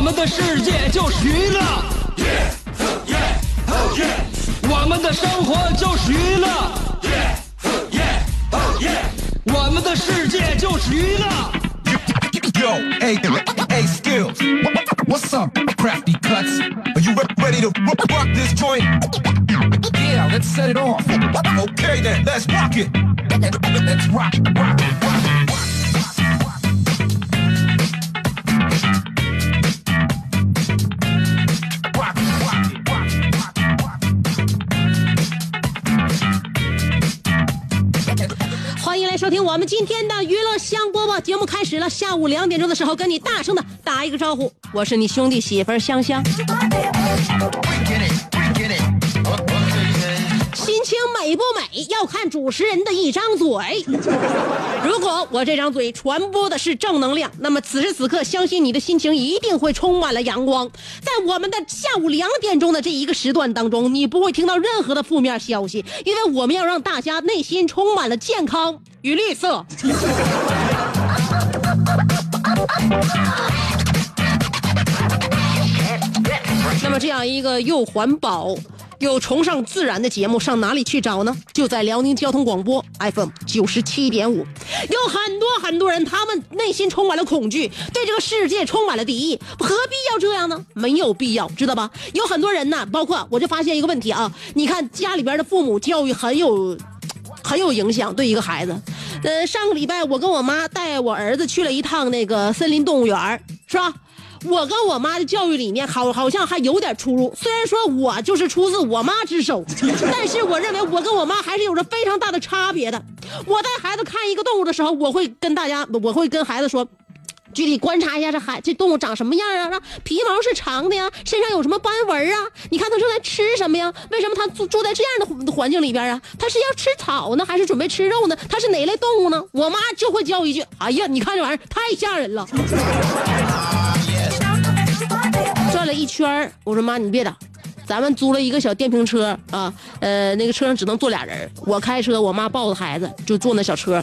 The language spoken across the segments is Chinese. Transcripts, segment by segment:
我们的世界就是娱乐，我们的生活就是娱乐，我们的世界就是娱乐。Yo, hey, hey, skills. What's up, crafty cuts? Are you ready to rock, rock this joint? Yeah, let's set it off. Okay then, let's rock it. Let's rock, rock, rock. 听我们今天的娱乐香饽饽节目开始了。下午两点钟的时候，跟你大声的打一个招呼，我是你兄弟媳妇香香。美不美，要看主持人的一张嘴。如果我这张嘴传播的是正能量，那么此时此刻，相信你的心情一定会充满了阳光。在我们的下午两点钟的这一个时段当中，你不会听到任何的负面消息，因为我们要让大家内心充满了健康与绿色。那么这样一个又环保有崇尚自然的节目，上哪里去找呢？就在辽宁交通广播 FM 九十七点五，有很多很多人，他们内心充满了恐惧，对这个世界充满了敌意，何必要这样呢？没有必要，知道吧？有很多人呢，包括我就发现一个问题啊，你看家里边的父母教育很有。很有影响对一个孩子。呃，上个礼拜我跟我妈带我儿子去了一趟那个森林动物园是吧？我跟我妈的教育理念好好像还有点出入。虽然说我就是出自我妈之手，但是我认为我跟我妈还是有着非常大的差别的。我带孩子看一个动物的时候，我会跟大家，我会跟孩子说。具体观察一下这孩这动物长什么样啊？啊皮毛是长的呀，身上有什么斑纹啊？你看它正在吃什么呀？为什么它住住在这样的环环境里边啊？它是要吃草呢，还是准备吃肉呢？它是哪类动物呢？我妈就会教一句：“哎呀，你看这玩意儿太吓人了。”一圈我说妈，你别打，咱们租了一个小电瓶车啊，呃，那个车上只能坐俩人，我开车，我妈抱着孩子就坐那小车。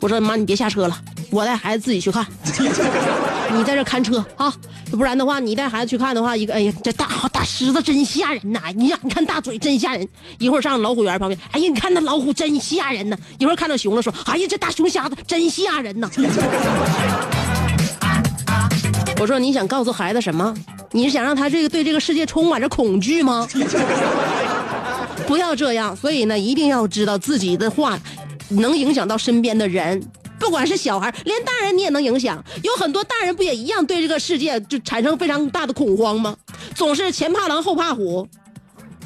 我说妈，你别下车了，我带孩子自己去看，你在这看车啊，不然的话，你带孩子去看的话，一个哎呀，这大大狮子真吓人呐！你呀，你看大嘴真吓人。一会儿上老虎园旁边，哎呀，你看那老虎真吓人呐！一会儿看到熊了，说，哎呀，这大熊瞎子真吓人呐！我说你想告诉孩子什么？你是想让他这个对这个世界充满着恐惧吗？不要这样，所以呢，一定要知道自己的话能影响到身边的人，不管是小孩，连大人你也能影响。有很多大人不也一样对这个世界就产生非常大的恐慌吗？总是前怕狼后怕虎，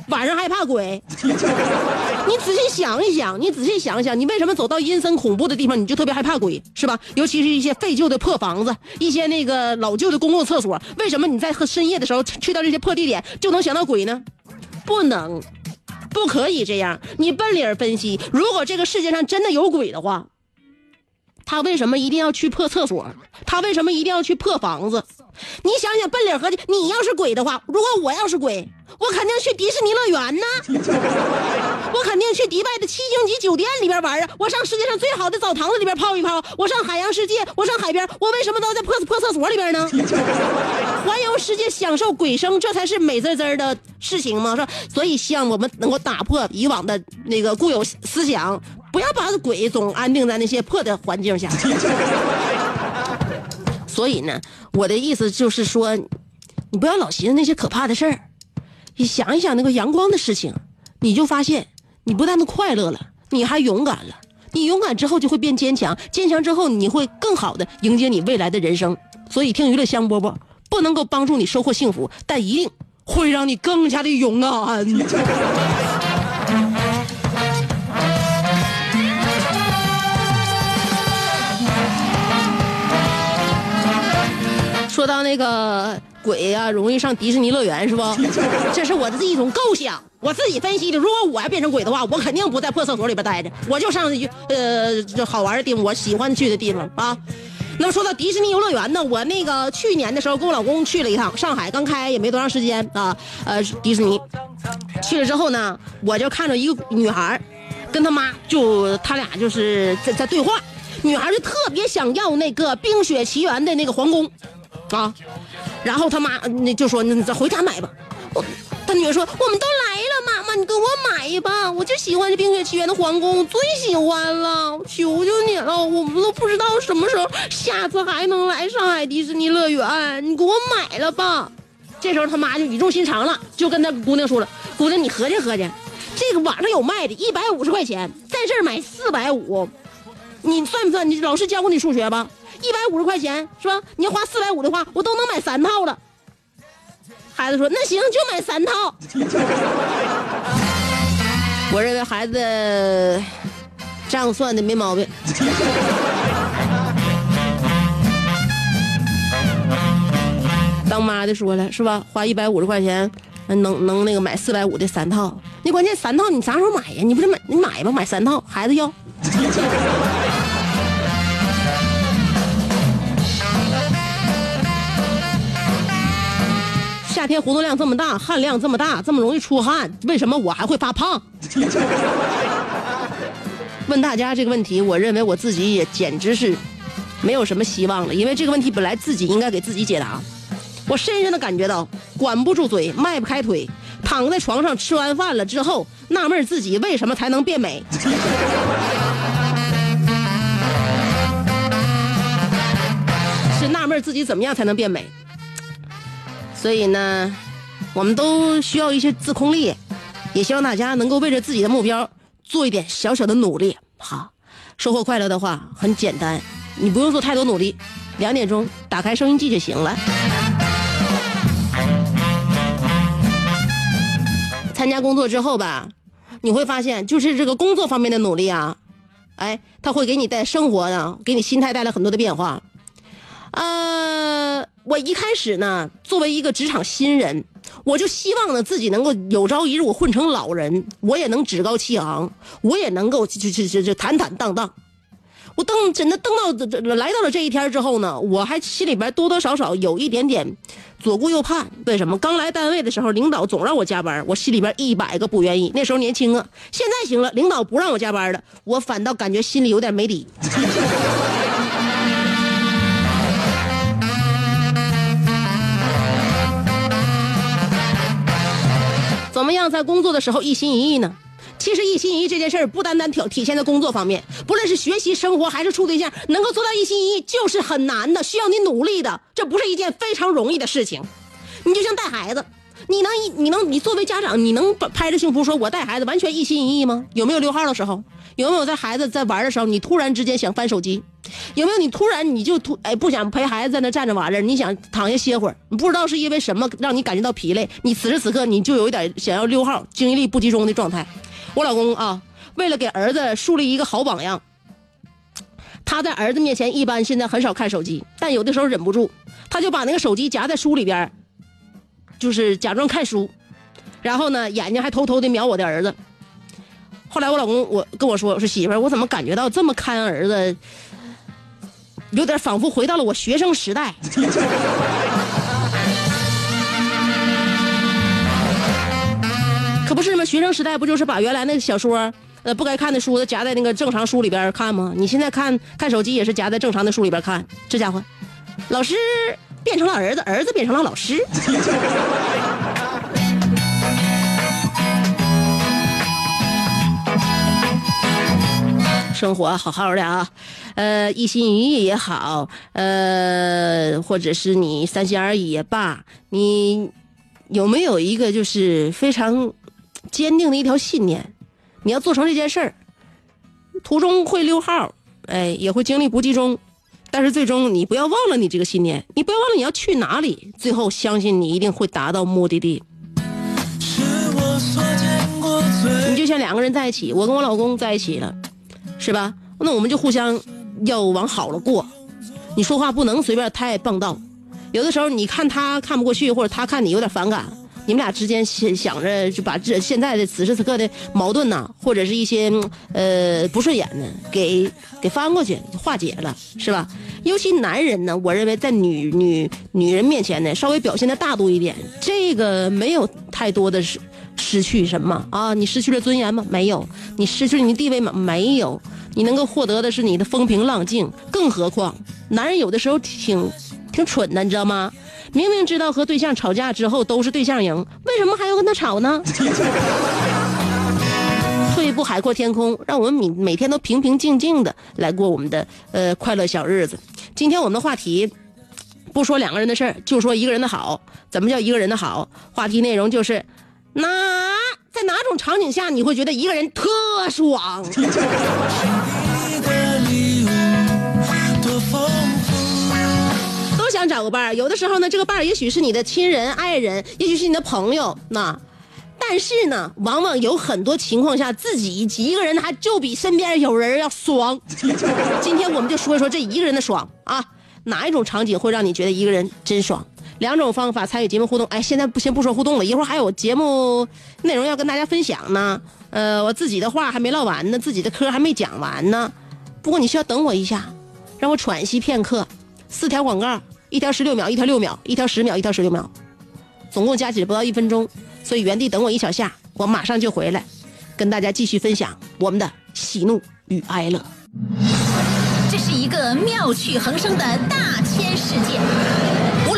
晚上害怕鬼。你仔细想一想，你仔细想一想，你为什么走到阴森恐怖的地方你就特别害怕鬼，是吧？尤其是一些废旧的破房子，一些那个老旧的公共厕所，为什么你在深夜的时候去到这些破地点就能想到鬼呢？不能。不可以这样，你奔理儿分析，如果这个世界上真的有鬼的话，他为什么一定要去破厕所？他为什么一定要去破房子？你想想，奔理儿合计，你要是鬼的话，如果我要是鬼，我肯定去迪士尼乐园呢，我肯定去迪拜的七星级酒店里边玩啊，我上世界上最好的澡堂子里边泡一泡，我上海洋世界，我上海边，我为什么都在破破厕所里边呢？环游世界，享受鬼生，这才是美滋滋的事情嘛！说，所以希望我们能够打破以往的那个固有思想，不要把鬼总安定在那些破的环境下。所以呢，我的意思就是说，你不要老寻思那些可怕的事儿，你想一想那个阳光的事情，你就发现你不但的快乐了，你还勇敢了。你勇敢之后就会变坚强，坚强之后你会更好的迎接你未来的人生。所以听娱乐香饽饽不能够帮助你收获幸福，但一定会让你更加的勇敢。说到那个鬼呀、容易上迪士尼乐园，是不？这是我的一种构想，我自己分析的。如果我要变成鬼的话，我肯定不在破厕所里边待着，我就上呃这好玩的地方，我喜欢去的地方啊。那么说到迪士尼游乐园呢，我那个去年的时候跟我老公去了一趟，上海刚开也没多长时间啊，呃，迪士尼去了之后呢，我就看着一个女孩，跟她妈就他俩就是在在对话，女孩就特别想要那个《冰雪奇缘》的那个皇宫，啊，然后他妈那就说那回家买吧，我他女儿说我们都来了，妈妈你给我买吧，我就喜欢这《冰雪奇缘》的皇宫，我最喜欢了，求求你了，我们都不知道什么时候下次还能来上海迪士尼乐园，你给我买了吧。这时候他妈就语重心长了，就跟那姑娘说了：“姑娘，你合计合计，这个网上有卖的，一百五十块钱，在这儿买四百五，你算不算？你老师教过你数学吧？一百五十块钱是吧？你要花四百五的话，我都能买三套了。”孩子说：“那行，就买三套。”我认为孩子账算的没毛病。当妈的说了是吧？花一百五十块钱，能能那个买四百五的三套。那关键三套你啥时候买呀？你不是买你买吧？买三套，孩子要。夏天活动量这么大，汗量这么大，这么容易出汗，为什么我还会发胖？问大家这个问题，我认为我自己也简直是没有什么希望了，因为这个问题本来自己应该给自己解答。我深深的感觉到，管不住嘴，迈不开腿，躺在床上吃完饭了之后，纳闷自己为什么才能变美。是纳闷自己怎么样才能变美。所以呢，我们都需要一些自控力，也希望大家能够为着自己的目标做一点小小的努力。好，收获快乐的话很简单，你不用做太多努力，两点钟打开收音机就行了。参加工作之后吧，你会发现，就是这个工作方面的努力啊，哎，它会给你在生活呢，给你心态带来很多的变化。呃，我一开始呢，作为一个职场新人，我就希望呢自己能够有朝一日我混成老人，我也能趾高气昂，我也能够就就就就坦坦荡荡。我登真的登到这这来到了这一天之后呢，我还心里边多多少少有一点点左顾右盼。为什么？刚来单位的时候，领导总让我加班，我心里边一百个不愿意。那时候年轻啊，现在行了，领导不让我加班了，我反倒感觉心里有点没底。怎么样在工作的时候一心一意呢？其实一心一意这件事儿不单单体体现在工作方面，不论是学习、生活还是处对象，能够做到一心一意就是很难的，需要你努力的，这不是一件非常容易的事情。你就像带孩子，你能你能你作为家长，你能拍着胸脯说我带孩子完全一心一意吗？有没有溜号的时候？有没有在孩子在玩的时候，你突然之间想翻手机？有没有你突然你就突哎不想陪孩子在那站着玩着，你想躺下歇会儿？你不知道是因为什么让你感觉到疲累，你此时此刻你就有一点想要溜号、精力不集中的状态。我老公啊，为了给儿子树立一个好榜样，他在儿子面前一般现在很少看手机，但有的时候忍不住，他就把那个手机夹在书里边，就是假装看书，然后呢眼睛还偷偷的瞄我的儿子。后来我老公我跟我说，我说媳妇儿，我怎么感觉到这么看儿子，有点仿佛回到了我学生时代。可不是吗？学生时代不就是把原来那个小说，呃，不该看的书都夹在那个正常书里边看吗？你现在看看手机也是夹在正常的书里边看。这家伙，老师变成了儿子，儿子变成了老师。生活好好的啊，呃，一心一意也好，呃，或者是你三心二意也罢，你有没有一个就是非常坚定的一条信念？你要做成这件事儿，途中会溜号，哎，也会精力不集中，但是最终你不要忘了你这个信念，你不要忘了你要去哪里，最后相信你一定会达到目的地。你就像两个人在一起，我跟我老公在一起了。是吧？那我们就互相要往好了过。你说话不能随便太棒道，有的时候你看他看不过去，或者他看你有点反感，你们俩之间想想着就把这现在的此时此刻的矛盾呐，或者是一些呃不顺眼的，给给翻过去化解了，是吧？尤其男人呢，我认为在女女女人面前呢，稍微表现的大度一点，这个没有太多的失失去什么啊？你失去了尊严吗？没有。你失去了你地位吗？没有。你能够获得的是你的风平浪静。更何况，男人有的时候挺挺蠢的，你知道吗？明明知道和对象吵架之后都是对象赢，为什么还要跟他吵呢？退一步海阔天空，让我们每每天都平平静静的来过我们的呃快乐小日子。今天我们的话题不说两个人的事儿，就说一个人的好。怎么叫一个人的好？话题内容就是哪在哪种场景下你会觉得一个人特爽？找个伴儿，有的时候呢，这个伴儿也许是你的亲人、爱人，也许是你的朋友，那。但是呢，往往有很多情况下，自己一个人还就比身边有人要爽。今天我们就说一说这一个人的爽啊，哪一种场景会让你觉得一个人真爽？两种方法参与节目互动。哎，现在不先不说互动了，一会儿还有节目内容要跟大家分享呢。呃，我自己的话还没唠完呢，自己的嗑还没讲完呢。不过你需要等我一下，让我喘息片刻。四条广告，一条十六秒，一条六秒，一条十秒，一条十六秒，总共加起来不到一分钟。所以原地等我一小下，我马上就回来，跟大家继续分享我们的喜怒与哀乐。这是一个妙趣横生的大千世界。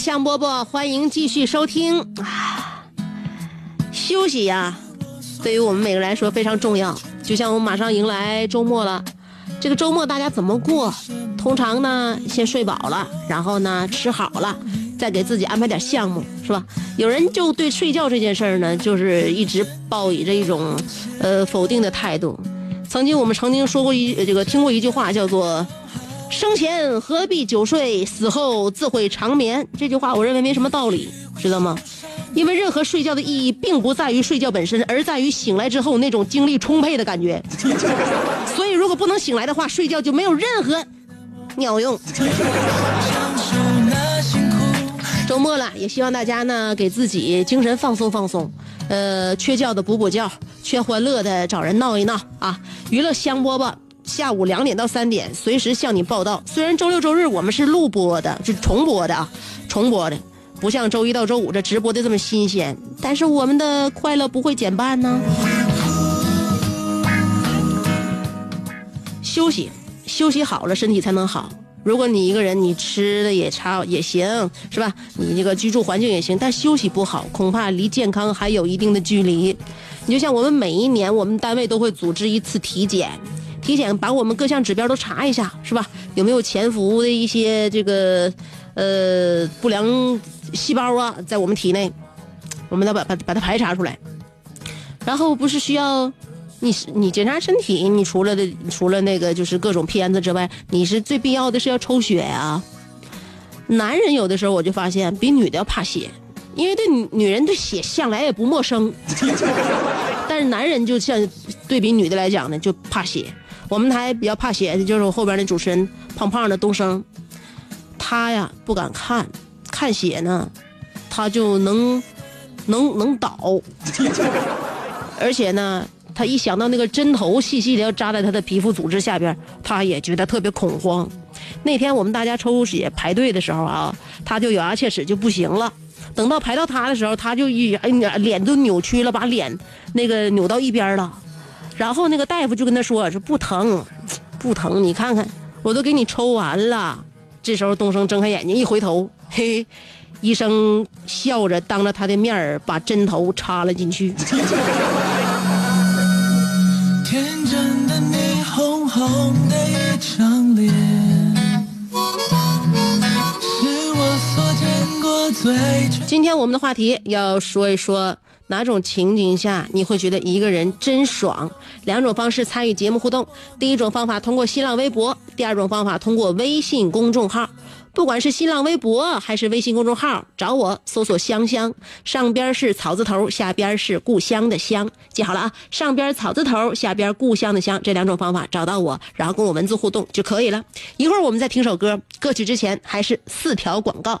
香饽饽，欢迎继续收听。休息呀，对于我们每个人来说非常重要。就像我们马上迎来周末了，这个周末大家怎么过？通常呢，先睡饱了，然后呢吃好了，再给自己安排点项目，是吧？有人就对睡觉这件事儿呢，就是一直抱以着一种呃否定的态度。曾经我们曾经说过一这个听过一句话，叫做。生前何必久睡，死后自会长眠。这句话我认为没什么道理，知道吗？因为任何睡觉的意义并不在于睡觉本身，而在于醒来之后那种精力充沛的感觉。所以如果不能醒来的话，睡觉就没有任何鸟用。周末了，也希望大家呢给自己精神放松放松，呃，缺觉的补补觉，缺欢乐的找人闹一闹啊！娱乐香饽饽。下午两点到三点，随时向你报道。虽然周六周日我们是录播的，是重播的啊，重播的，不像周一到周五这直播的这么新鲜，但是我们的快乐不会减半呢。休息，休息好了，身体才能好。如果你一个人，你吃的也差也行，是吧？你这个居住环境也行，但休息不好，恐怕离健康还有一定的距离。你就像我们每一年，我们单位都会组织一次体检。体检把我们各项指标都查一下，是吧？有没有潜伏的一些这个呃不良细胞啊，在我们体内，我们得把把把它排查出来。然后不是需要你你检查身体，你除了的除了那个就是各种片子之外，你是最必要的是要抽血呀。男人有的时候我就发现比女的要怕血，因为对女女人对血向来也不陌生，但是男人就像对比女的来讲呢，就怕血。我们台比较怕血的就是我后边那主持人胖胖的东升，他呀不敢看，看血呢，他就能能能倒，而且呢，他一想到那个针头细细的要扎在他的皮肤组织下边，他也觉得特别恐慌。那天我们大家抽血排队的时候啊，他就咬牙切齿就不行了。等到排到他的时候，他就一哎呀脸都扭曲了，把脸那个扭到一边了。然后那个大夫就跟他说：“说不疼，不疼，你看看，我都给你抽完了。”这时候东升睁开眼睛一回头，嘿，医生笑着当着他的面儿把针头插了进去。天真的你，红红的一张脸，是我所见过最。今天我们的话题要说一说哪种情景下你会觉得一个人真爽？两种方式参与节目互动。第一种方法通过新浪微博，第二种方法通过微信公众号。不管是新浪微博还是微信公众号，找我搜索“香香”，上边是草字头，下边是故乡的乡，记好了啊！上边草字头，下边故乡的乡，这两种方法找到我，然后跟我文字互动就可以了。一会儿我们再听首歌，歌曲之前还是四条广告。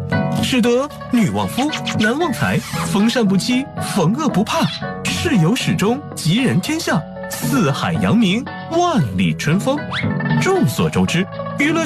使得女旺夫，男旺财，逢善不欺，逢恶不怕，事有始终，吉人天下，四海扬名，万里春风。众所周知，娱乐。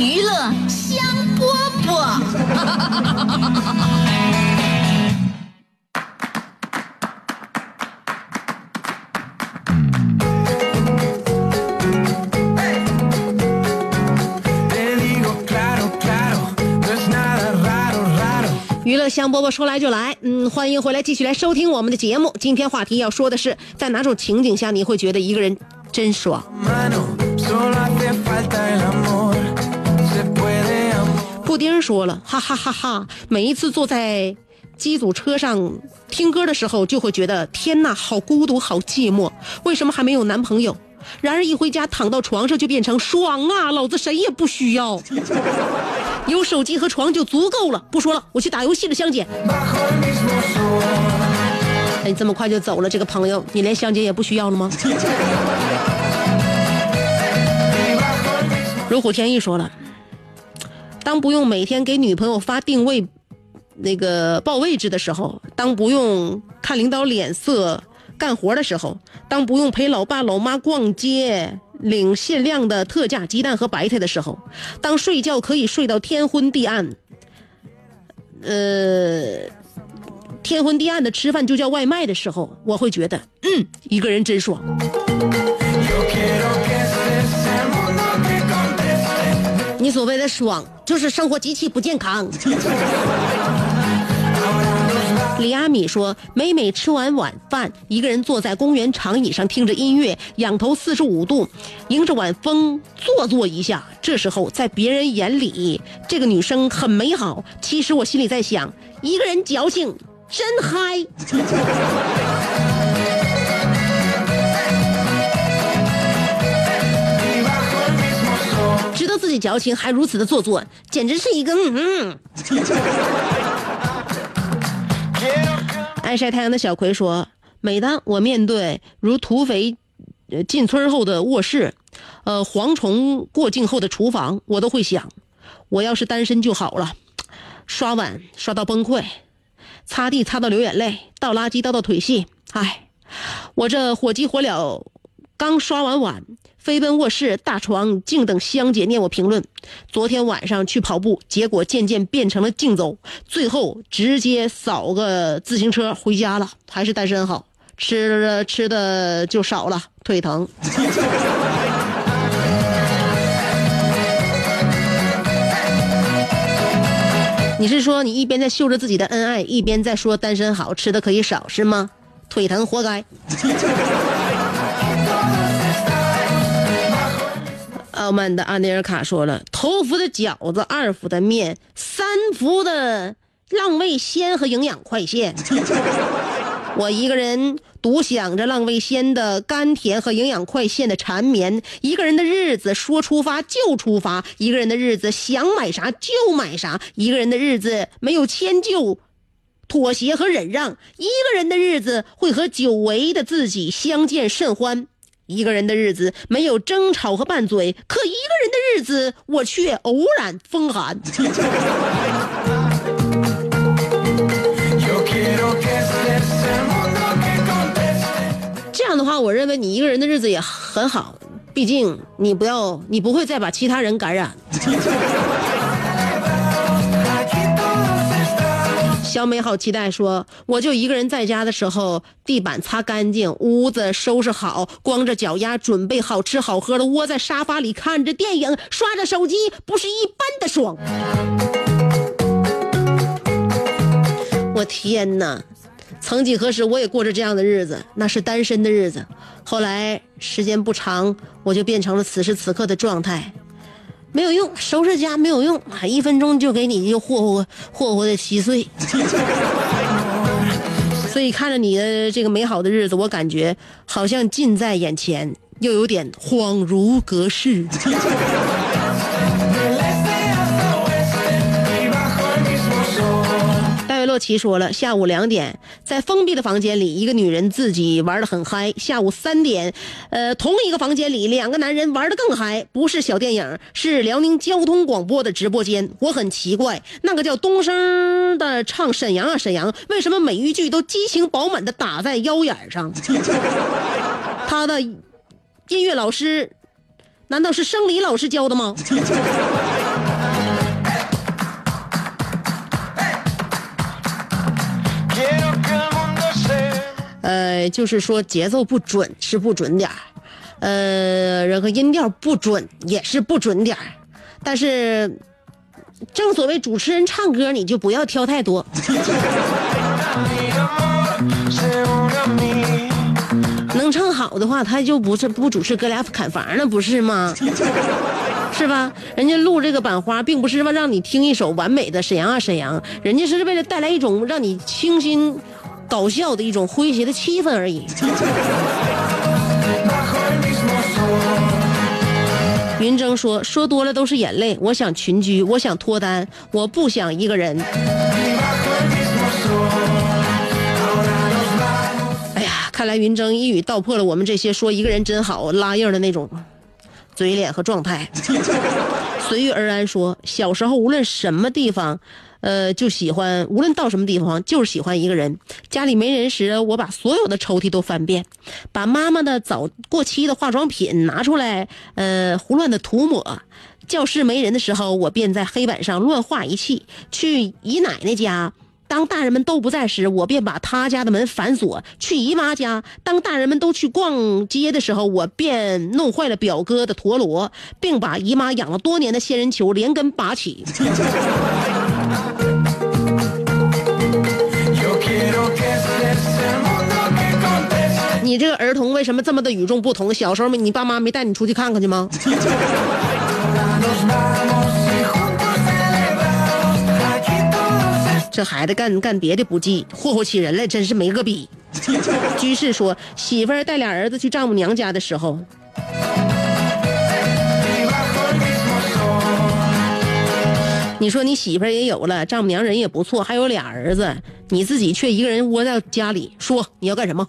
娱乐香饽饽。娱乐香饽饽说来就来，嗯，欢迎回来，继续来收听我们的节目。今天话题要说的是，在哪种情景下你会觉得一个人真爽？布丁说了，哈哈哈哈！每一次坐在机组车上听歌的时候，就会觉得天呐，好孤独，好寂寞。为什么还没有男朋友？然而一回家躺到床上就变成爽啊，老子谁也不需要，有手机和床就足够了。不说了，我去打游戏了，香姐。哎，你这么快就走了，这个朋友，你连香姐也不需要了吗？如虎添翼说了，当不用每天给女朋友发定位，那个报位置的时候，当不用看领导脸色干活的时候，当不用陪老爸老妈逛街领限量的特价鸡蛋和白菜的时候，当睡觉可以睡到天昏地暗，呃，天昏地暗的吃饭就叫外卖的时候，我会觉得，嗯，一个人真爽。所谓的爽，就是生活极其不健康。李阿米说：“每每吃完晚饭，一个人坐在公园长椅上听着音乐，仰头四十五度，迎着晚风坐坐一下。这时候，在别人眼里，这个女生很美好。其实我心里在想，一个人矫情真嗨。”知道自己矫情还如此的做作，简直是一个嗯。爱晒太阳的小葵说：“每当我面对如土匪进村后的卧室，呃蝗虫过境后的厨房，我都会想，我要是单身就好了。刷碗刷到崩溃，擦地擦到流眼泪，倒垃圾倒到腿细。唉，我这火急火燎，刚刷完碗，飞奔卧室大床，静等香姐念我评论。昨天晚上去跑步，结果渐渐变成了竞走，最后直接扫个自行车回家了。还是单身好，吃吃的就少了，腿疼。你是说你一边在秀着自己的恩爱，一边在说单身好，吃的可以少是吗？腿疼活该。傲慢的安内尔卡说了：头伏的饺子，二伏的面，三伏的浪味仙和营养快线。我一个人独享着浪味仙的甘甜和营养快线的缠绵，一个人的日子说出发就出发，一个人的日子想买啥就买啥，一个人的日子没有迁就。妥协和忍让，一个人的日子会和久违的自己相见甚欢。一个人的日子没有争吵和拌嘴，可一个人的日子我却偶然风寒。这样的话，我认为你一个人的日子也很好，毕竟你不要，你不会再把其他人感染。小美好期待说，我就一个人在家的时候，地板擦干净，屋子收拾好，光着脚丫，准备好吃好喝的，窝在沙发里看着电影，刷着手机，不是一般的爽。我天哪！曾几何时，我也过着这样的日子，那是单身的日子。后来时间不长，我就变成了此时此刻的状态，没有用，收拾家没有用，啊，一分钟就给你就霍霍霍霍的稀碎。所以看着你的这个美好的日子，我感觉好像近在眼前，又有点恍如隔世。洛奇说了，下午两点，在封闭的房间里，一个女人自己玩的很嗨。下午三点，呃，同一个房间里，两个男人玩的更嗨，不是小电影，是辽宁交通广播的直播间。我很奇怪，那个叫东升的唱沈阳啊沈阳，为什么每一句都激情饱满的打在腰眼上？他的音乐老师，难道是生理老师教的吗？呃，就是说节奏不准是不准点儿，呃，然后音调不准也是不准点儿，但是正所谓主持人唱歌你就不要挑太多，能唱好的话他就不是不主持哥俩砍房了不是吗？是吧？人家录这个版花，并不是说让你听一首完美的沈阳啊沈阳，人家是为了带来一种让你清新。搞笑的一种诙谐的气氛而已。云峥说：“说多了都是眼泪，我想群居，我想脱单，我不想一个人。”哎呀，看来云峥一语道破了我们这些说一个人真好拉硬的那种嘴脸和状态。随遇而安说：“小时候无论什么地方。”呃，就喜欢无论到什么地方，就是喜欢一个人。家里没人时，我把所有的抽屉都翻遍，把妈妈的早过期的化妆品拿出来，呃，胡乱的涂抹。教室没人的时候，我便在黑板上乱画一气。去姨奶奶家，当大人们都不在时，我便把他家的门反锁。去姨妈家，当大人们都去逛街的时候，我便弄坏了表哥的陀螺，并把姨妈养了多年的仙人球连根拔起。你这个儿童为什么这么的与众不同？小时候你爸妈没带你出去看看去吗？这孩子干干别的不济，霍霍起人来真是没个比。居士说，媳妇儿带俩儿子去丈母娘家的时候。你说你媳妇儿也有了，丈母娘人也不错，还有俩儿子，你自己却一个人窝在家里，说你要干什么？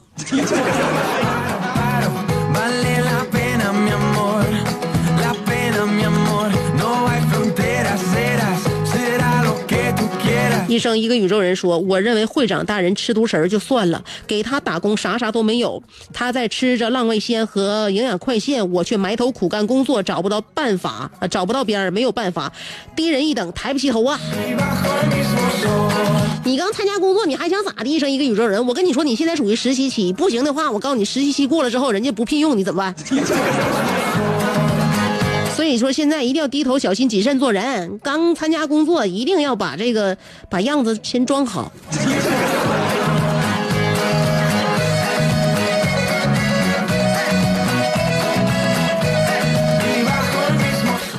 医生，一个宇宙人说：“我认为会长大人吃独食儿就算了，给他打工啥啥都没有，他在吃着浪味仙和营养快线，我却埋头苦干工作，找不到办法，啊，找不到边儿，没有办法，低人一等，抬不起头啊！你刚参加工作，你还想咋的？医生，一个宇宙人，我跟你说，你现在属于实习期，不行的话，我告诉你，实习期过了之后，人家不聘用你怎么办？”你说，现在一定要低头小心谨慎做人。刚参加工作，一定要把这个把样子先装好。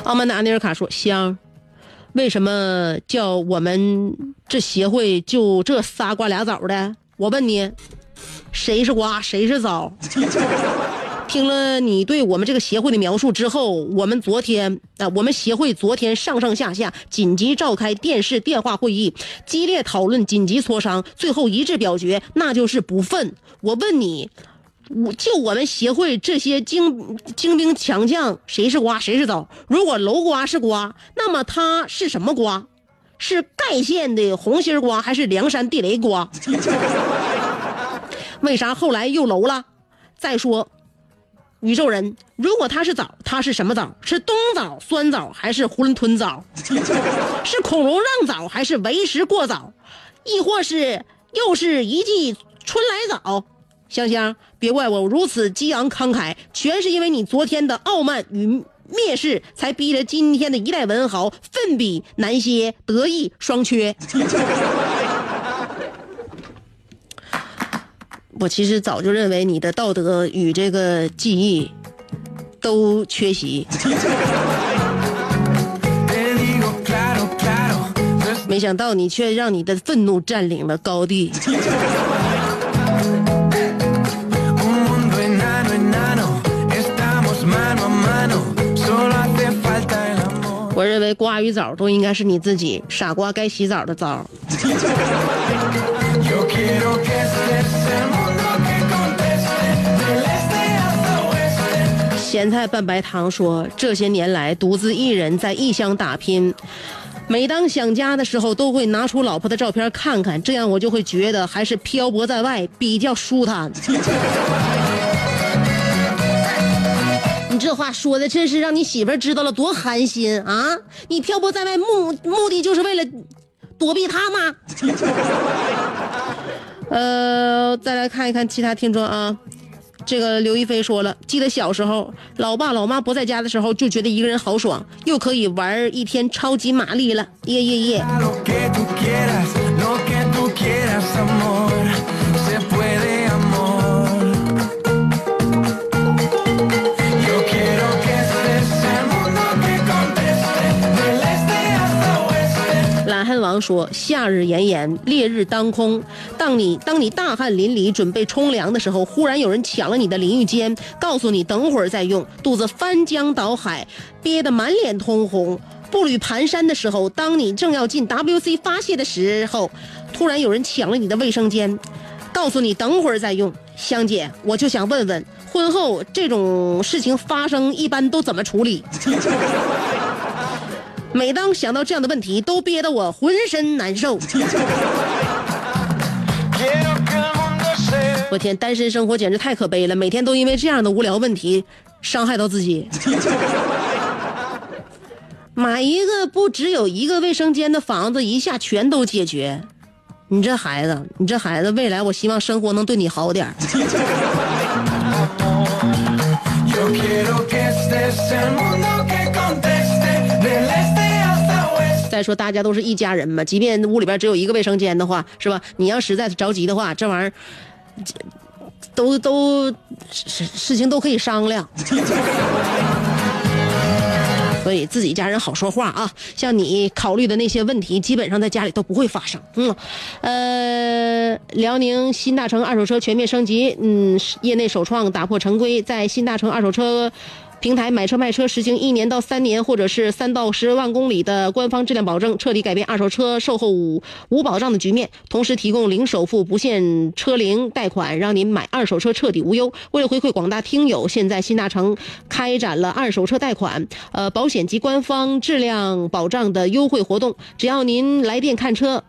奥曼达·尼尔卡说：“香，为什么叫我们这协会就这仨瓜俩枣的？我问你，谁是瓜，谁是枣？”听了你对我们这个协会的描述之后，我们昨天啊，我们协会昨天上上下下紧急召开电视电话会议，激烈讨论，紧急磋商，最后一致表决，那就是不忿。我问你，我就我们协会这些精精兵强将，谁是瓜，谁是枣？如果楼瓜是瓜，那么它是什么瓜？是盖县的红心瓜，还是梁山地雷瓜？为啥后来又楼了？再说。宇宙人，如果他是枣，他是什么枣？是冬枣、酸枣，还是囫囵吞枣？是孔融让枣，还是为时过早？亦或是又是一季春来早？香香，别怪我如此激昂慷慨，全是因为你昨天的傲慢与蔑视，才逼着今天的一代文豪奋笔难歇，得意双缺。我其实早就认为你的道德与这个记忆都缺席。没想到你却让你的愤怒占领了高地。我认为瓜与枣都应该是你自己傻瓜该洗澡的澡。咸菜拌白糖说，这些年来独自一人在异乡打拼，每当想家的时候，都会拿出老婆的照片看看，这样我就会觉得还是漂泊在外比较舒坦。你这话说的真是让你媳妇知道了多寒心啊！你漂泊在外目目的就是为了躲避他吗？呃，再来看一看其他听众啊。这个刘亦菲说了，记得小时候，老爸老妈不在家的时候，就觉得一个人好爽，又可以玩一天超级玛丽了，耶耶耶！说：“夏日炎炎，烈日当空，当你当你大汗淋漓，准备冲凉的时候，忽然有人抢了你的淋浴间，告诉你等会儿再用，肚子翻江倒海，憋得满脸通红，步履蹒跚的时候，当你正要进 WC 发泄的时候，突然有人抢了你的卫生间，告诉你等会儿再用。香姐，我就想问问，婚后这种事情发生一般都怎么处理？” 每当想到这样的问题，都憋得我浑身难受。我天，单身生活简直太可悲了，每天都因为这样的无聊问题伤害到自己。买一个不只有一个卫生间的房子，一下全都解决。你这孩子，你这孩子，未来我希望生活能对你好点儿说大家都是一家人嘛，即便屋里边只有一个卫生间的话，是吧？你要实在着急的话，这玩意儿都都事事情都可以商量。所以自己家人好说话啊，像你考虑的那些问题，基本上在家里都不会发生。嗯，呃，辽宁新大成二手车全面升级，嗯，业内首创打破陈规，在新大成二手车。平台买车卖车实行一年到三年，或者是三到十万公里的官方质量保证，彻底改变二手车售后无无保障的局面。同时提供零首付、不限车龄贷款，让您买二手车彻底无忧。为了回馈广大听友，现在新大成开展了二手车贷款、呃保险及官方质量保障的优惠活动，只要您来电看车。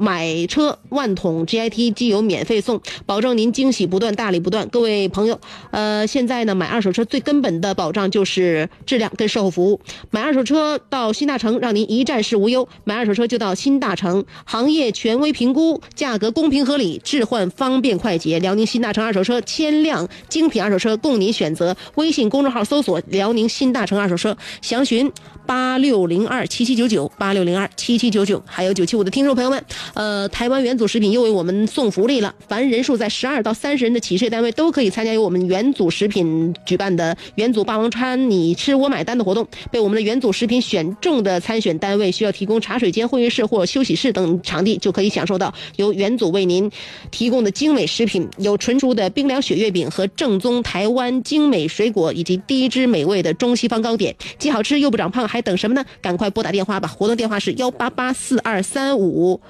买车万桶 GIT 机油免费送，保证您惊喜不断，大礼不断。各位朋友，呃，现在呢，买二手车最根本的保障就是质量跟售后服务。买二手车到新大成，让您一站式无忧。买二手车就到新大成，行业权威评估，价格公平合理，置换方便快捷。辽宁新大成二手车，千辆精品二手车供您选择。微信公众号搜索“辽宁新大成二手车”，详询八六零二七七九九八六零二七七九九，还有九七五的听众朋友们，呃，台湾元祖食品又为我们送福利了，凡人数在十二到三十人的企事业单位都可以参加由我们元祖食品举办的元祖霸王餐你吃我买单的活动。被我们的元祖食品选中的参选单位需要提供茶水间、会议室或休息室等场地，就可以享受到由元祖为您提供的精美食品，有纯熟的冰凉雪月饼和正宗台湾精美水果，以及低脂美味的中西方糕点，既好吃又不长胖，还等什么呢？赶快拨打电话吧！活动电话是幺八八四二三五。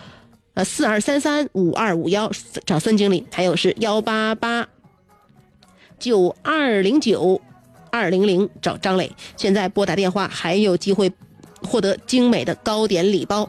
呃，四二三三五二五幺找孙经理，还有是幺八八九二零九二零零找张磊。现在拨打电话还有机会获得精美的糕点礼包。